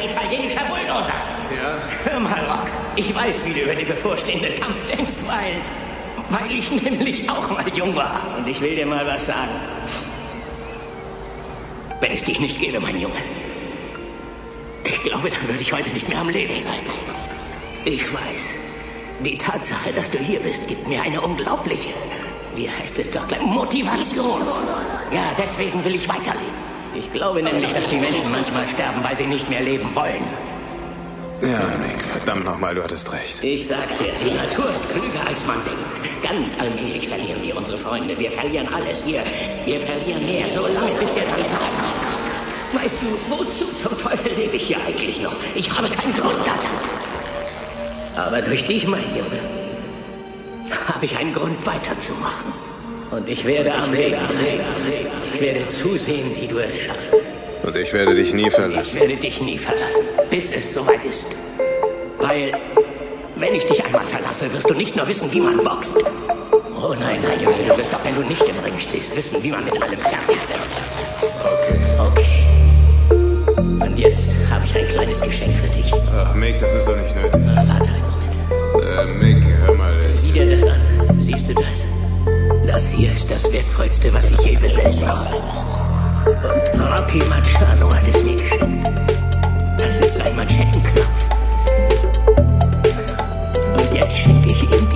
italienischer Bulldozer. Ja? Hör mal, Rock, ich weiß, wie du über den bevorstehenden Kampf denkst, weil... Weil ich nämlich auch mal jung war. Und ich will dir mal was sagen. Wenn es dich nicht gäbe, mein Junge. Ich glaube, dann würde ich heute nicht mehr am Leben sein. Ich weiß. Die Tatsache, dass du hier bist, gibt mir eine unglaubliche, wie heißt es doch gleich, Motivation. Ja, deswegen will ich weiterleben. Ich glaube nämlich, dass die Menschen manchmal sterben, weil sie nicht mehr leben wollen. Ja, Nick, verdammt nochmal, du hattest recht. Ich sag dir, die Natur ist klüger, als man denkt. Ganz allmählich verlieren wir unsere Freunde. Wir verlieren alles. Wir, wir verlieren mehr, so lange, bis wir dann sagen. Weißt du, wozu zum Teufel lebe ich hier eigentlich noch? Ich habe keinen Grund dazu. Aber durch dich, mein Junge, habe ich einen Grund weiterzumachen. Und ich werde am Leben bleiben. Ich werde zusehen, wie du es schaffst. Und ich werde dich nie Ich verlassen. werde dich nie verlassen, bis es soweit ist. Weil, wenn ich dich einmal verlasse, wirst du nicht nur wissen, wie man boxt. Oh nein, nein, Junge, du wirst auch, wenn du nicht im Ring stehst, wissen, wie man mit allem fertig wird. Okay. Okay. Und jetzt habe ich ein kleines Geschenk für dich. Ach, Mick, das ist doch nicht nötig. Äh, Warte einen Moment. Äh, Mick, hör mal. ich- Sieh dir das an. Siehst du das? Das hier ist das Wertvollste, was ich je besessen habe. Und Rocky Machado hat es mir geschenkt. Das ist sein Manschettenknopf. Und jetzt schenke ich ihn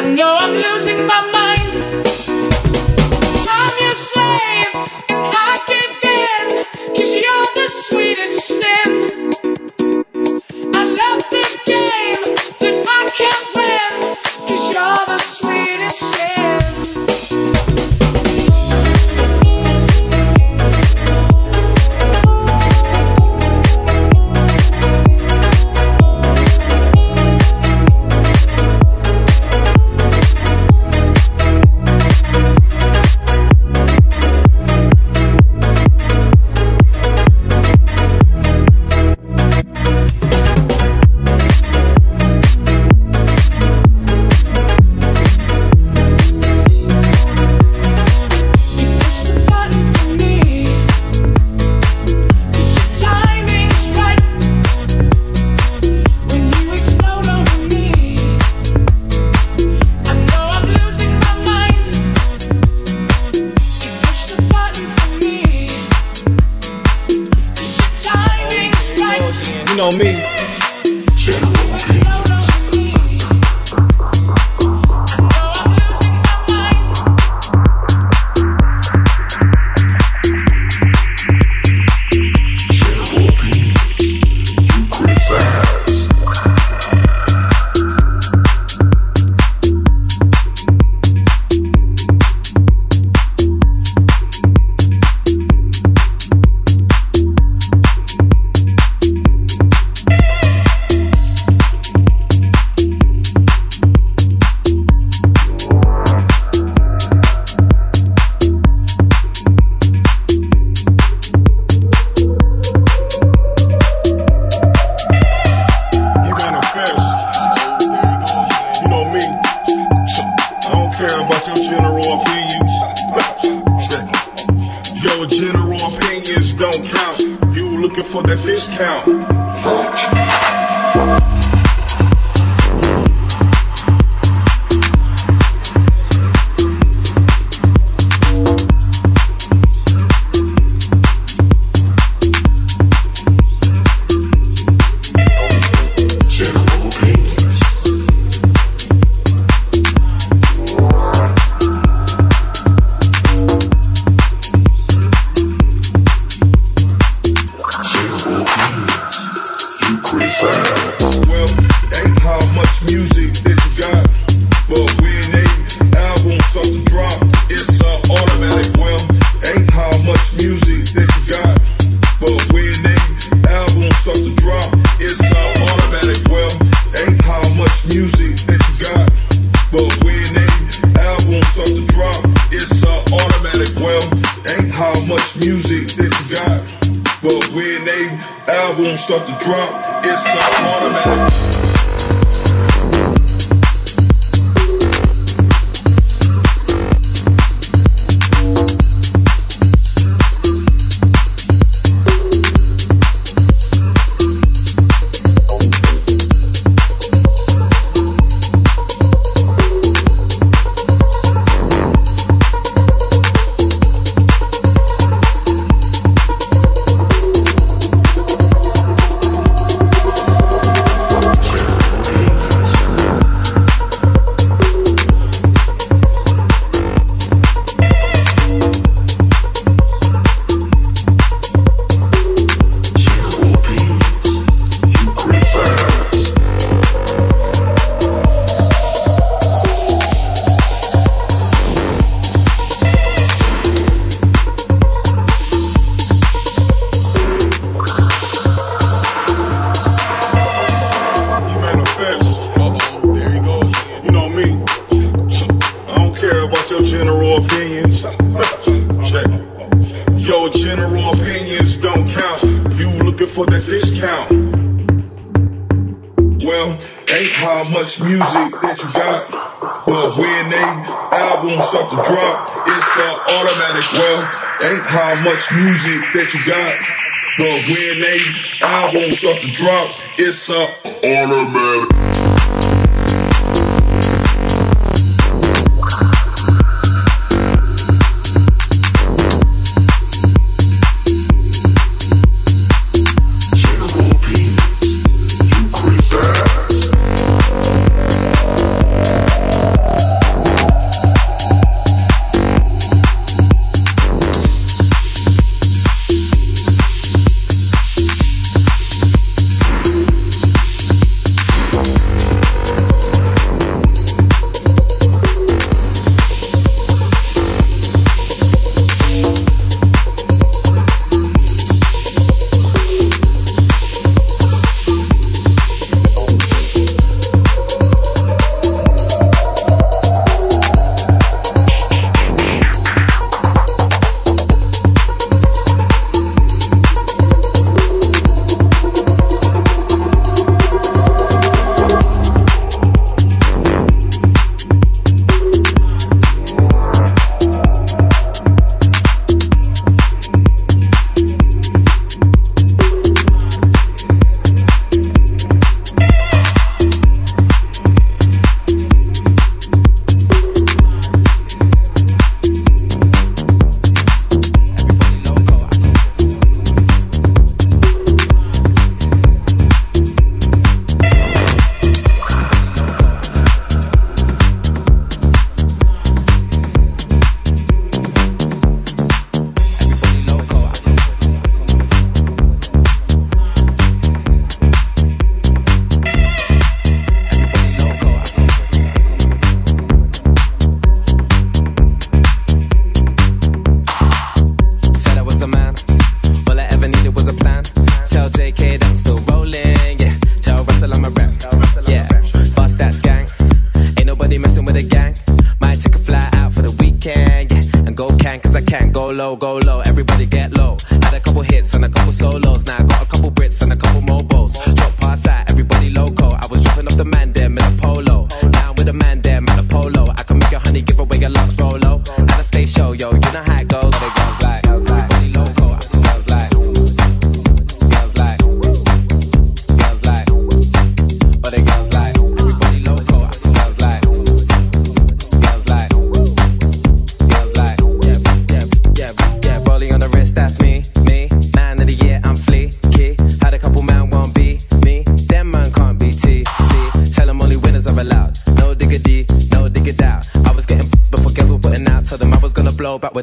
I know I'm losing my mind. drop. the drop, it's a.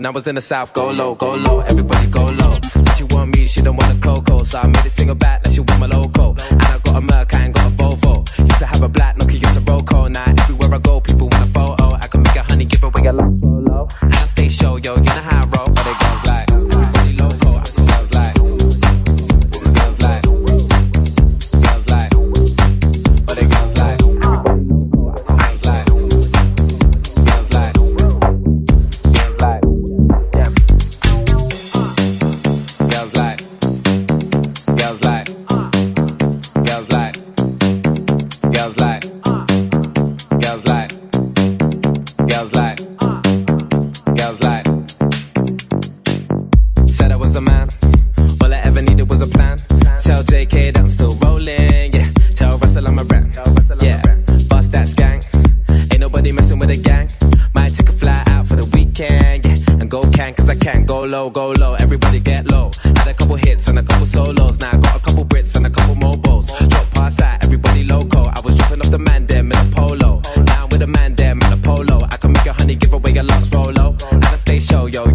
I was in the South, go low, go low. Everybody really get low. Had a couple hits and a couple solos. Now I got a couple Brits and a couple mobiles. Drop past that, everybody loco. I was dropping off the man there, a polo. Now I'm with a the man there, a polo. I can make a honey give away a lux polo. At a stay show, yo.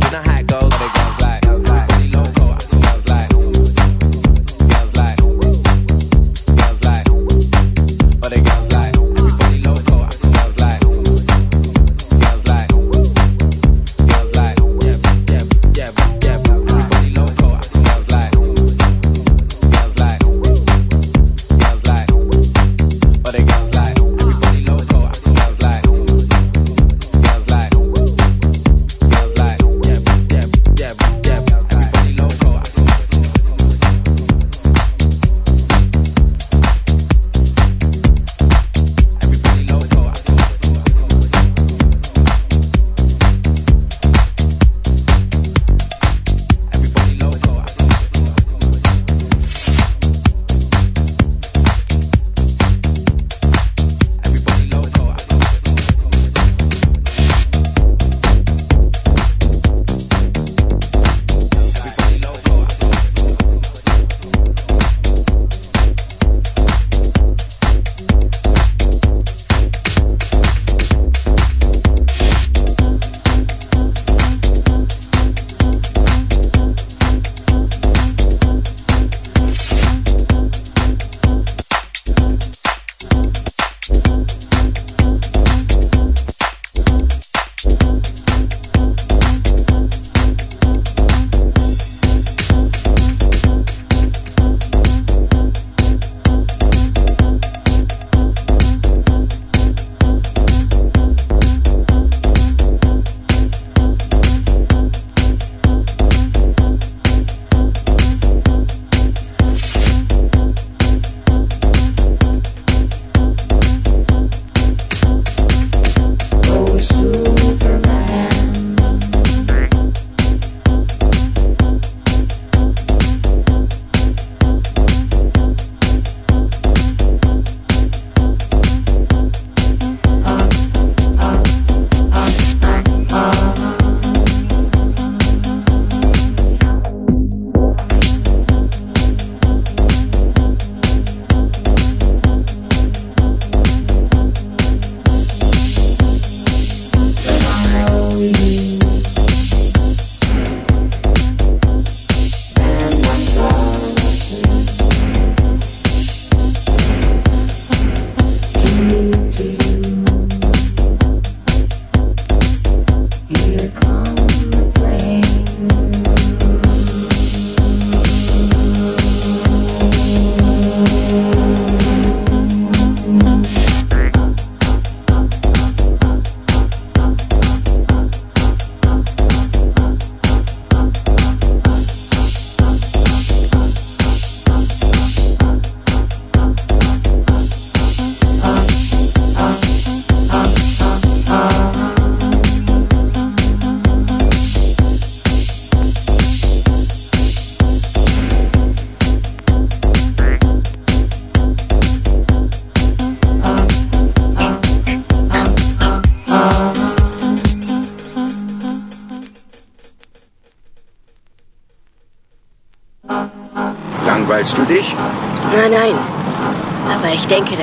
Denke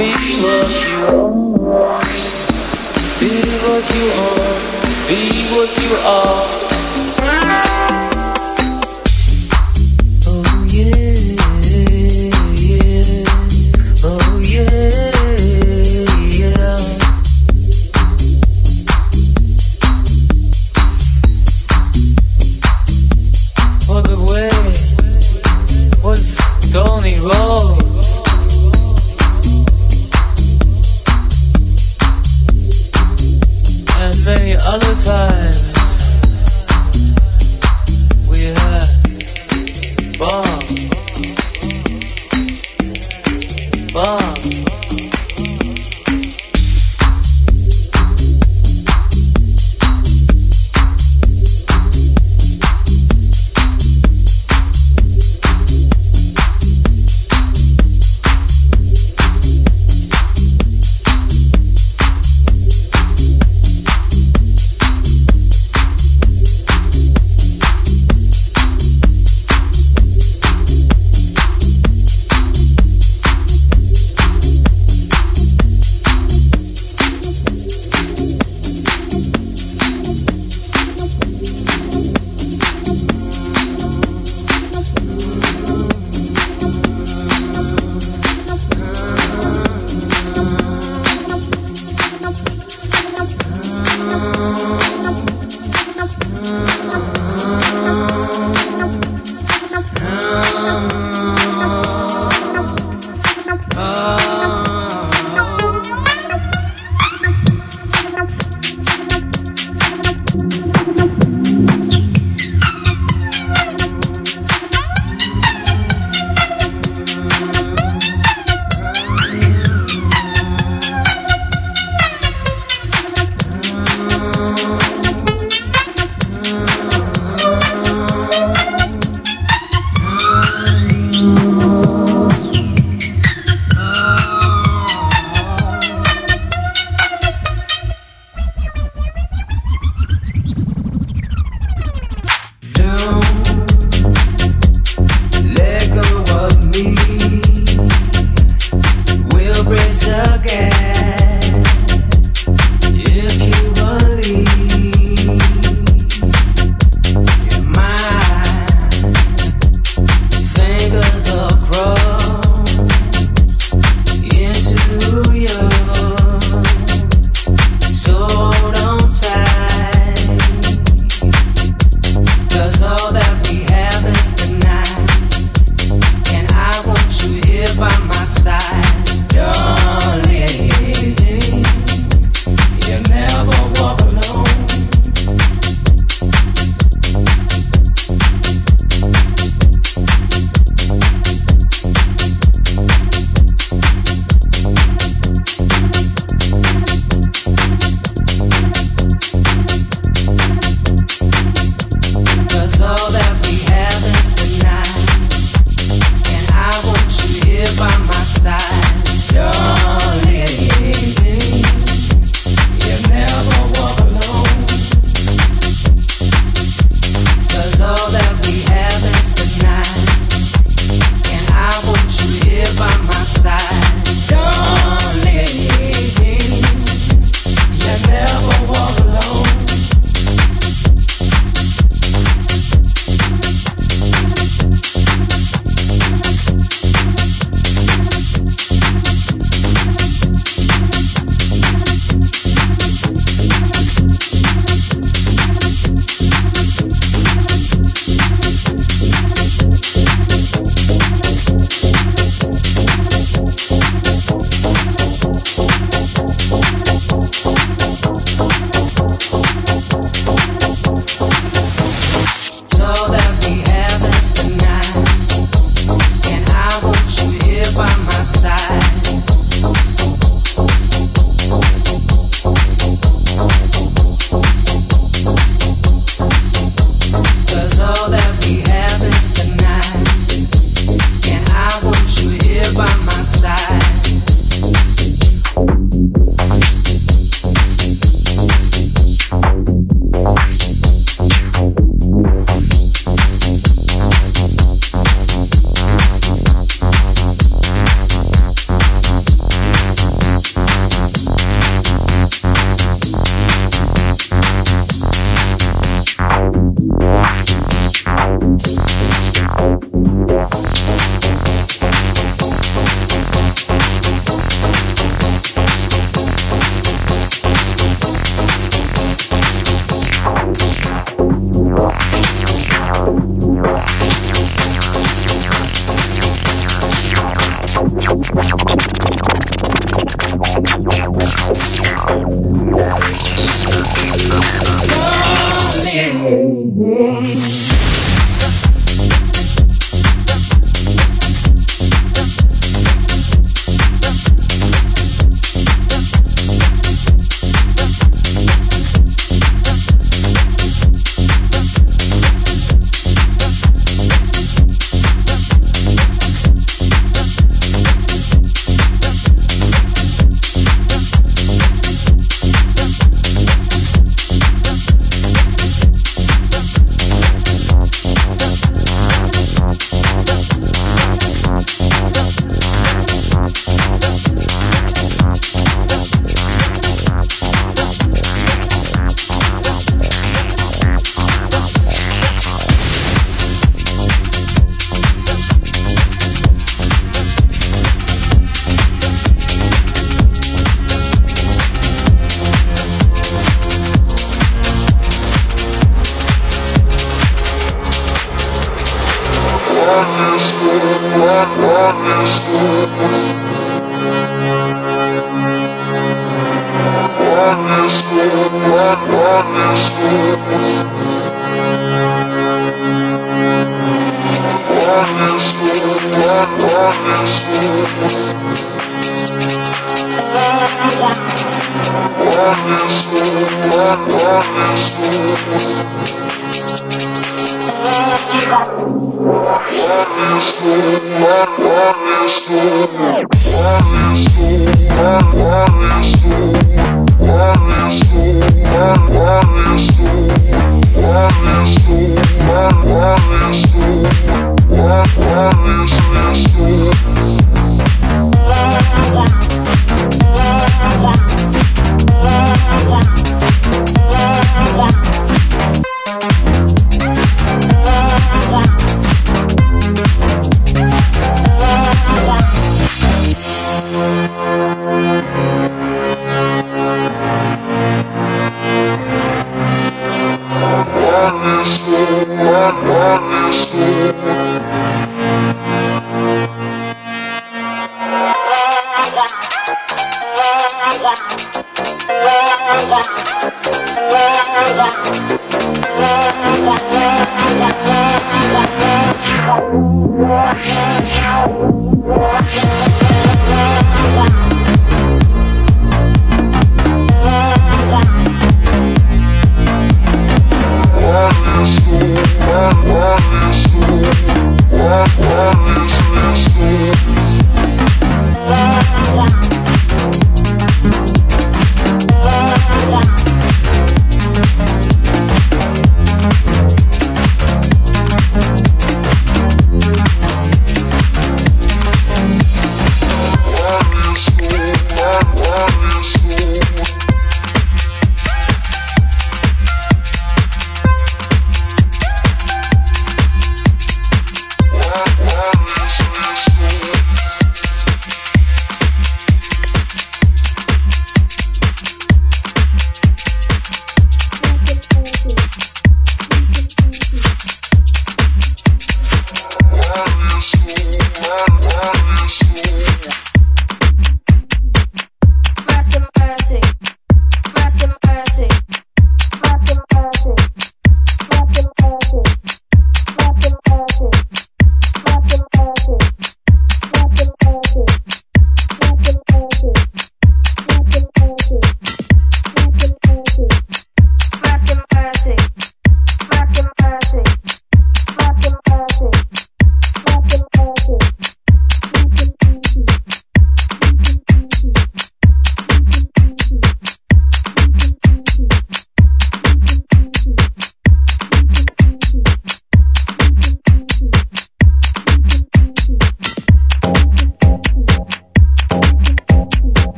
Be what you are. Be what you are. Be what you are.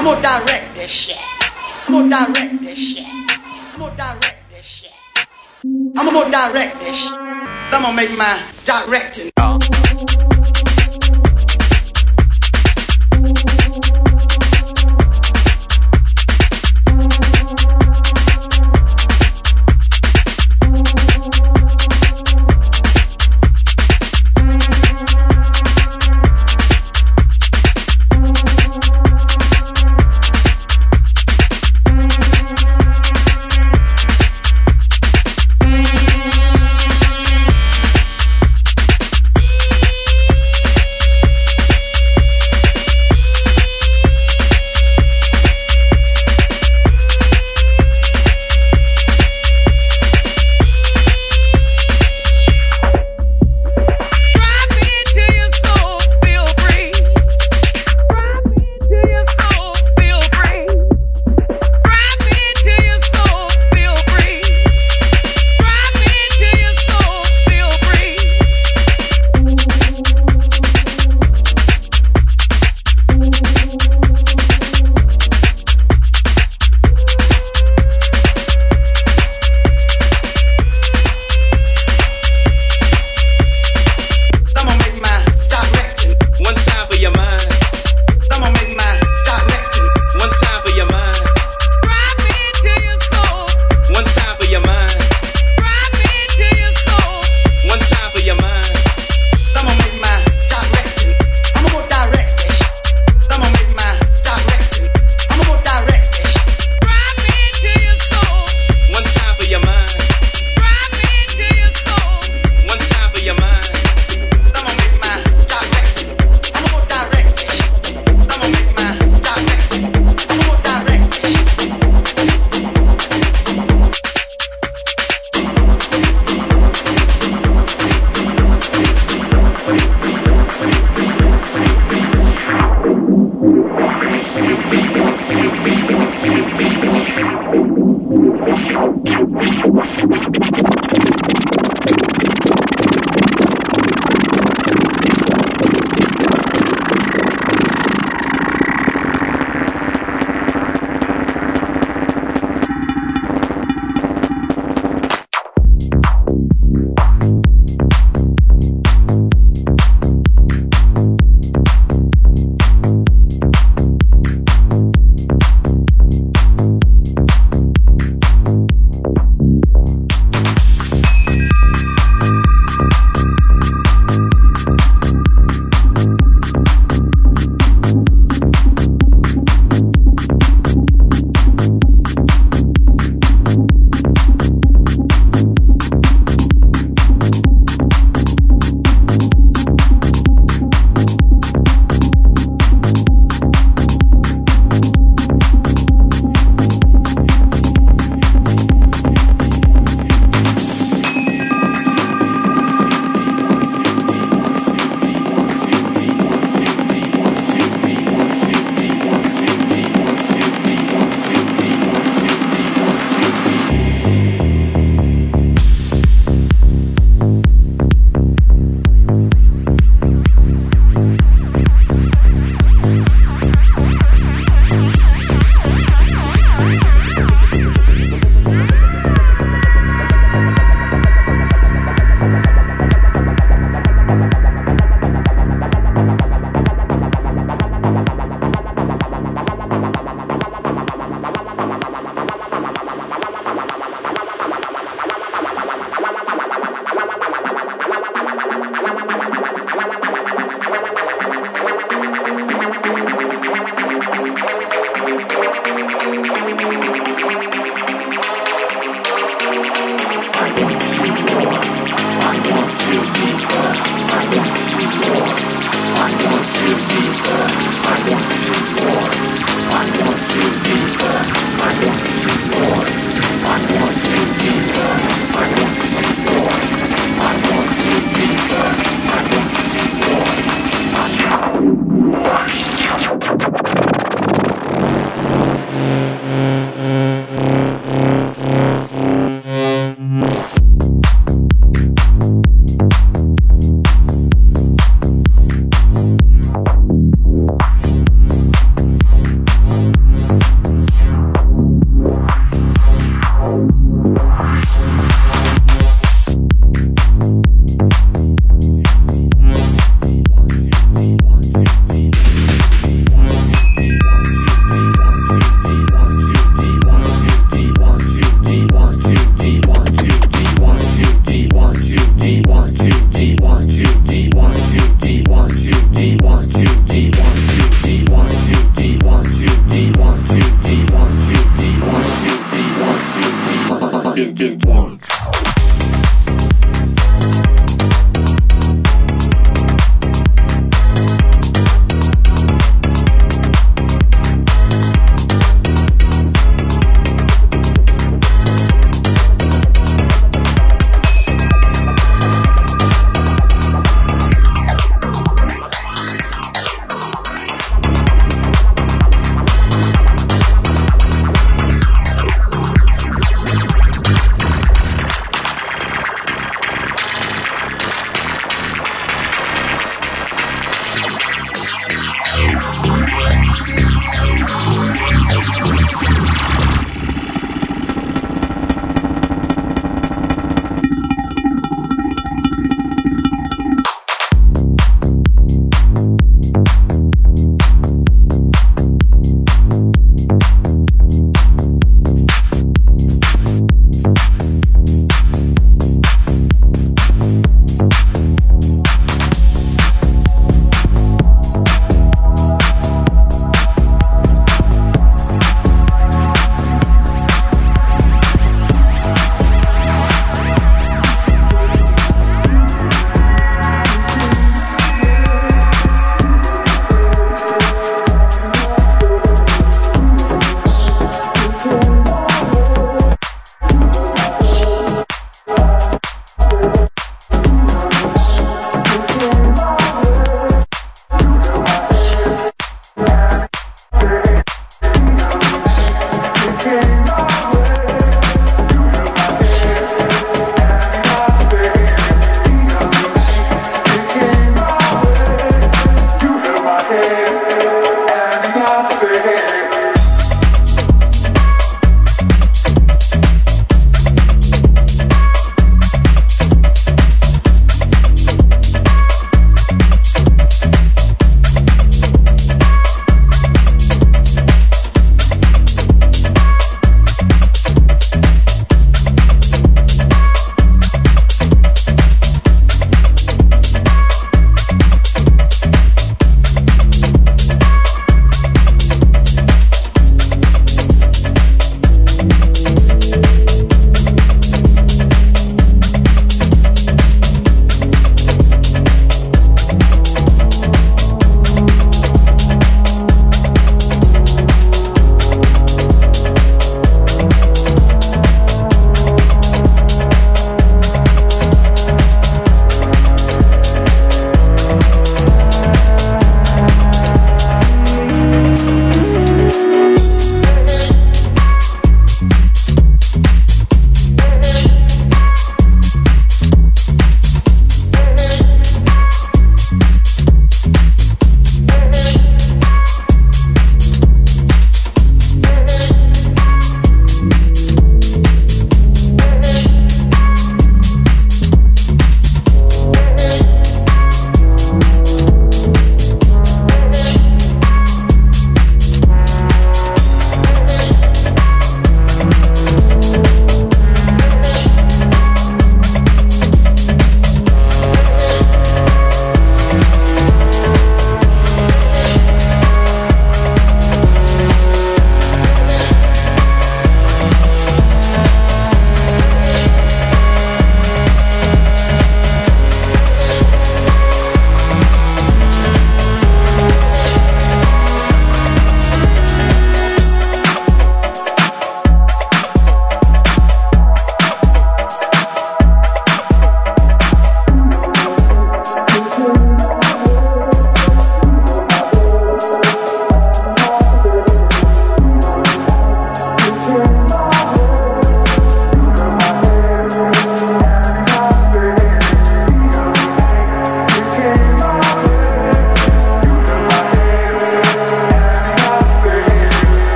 I'm gonna direct this shit. I'm gonna direct this shit. I'm gonna direct this shit. I'm gonna direct this shit. I'm gonna make my directing.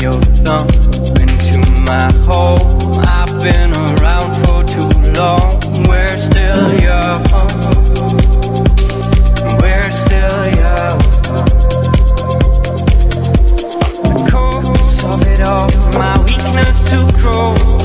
your thumb into my hole. I've been around for too long. We're still young. We're still young. The of it all, my weakness to grow.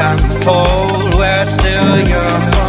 I'm cold, we're still young.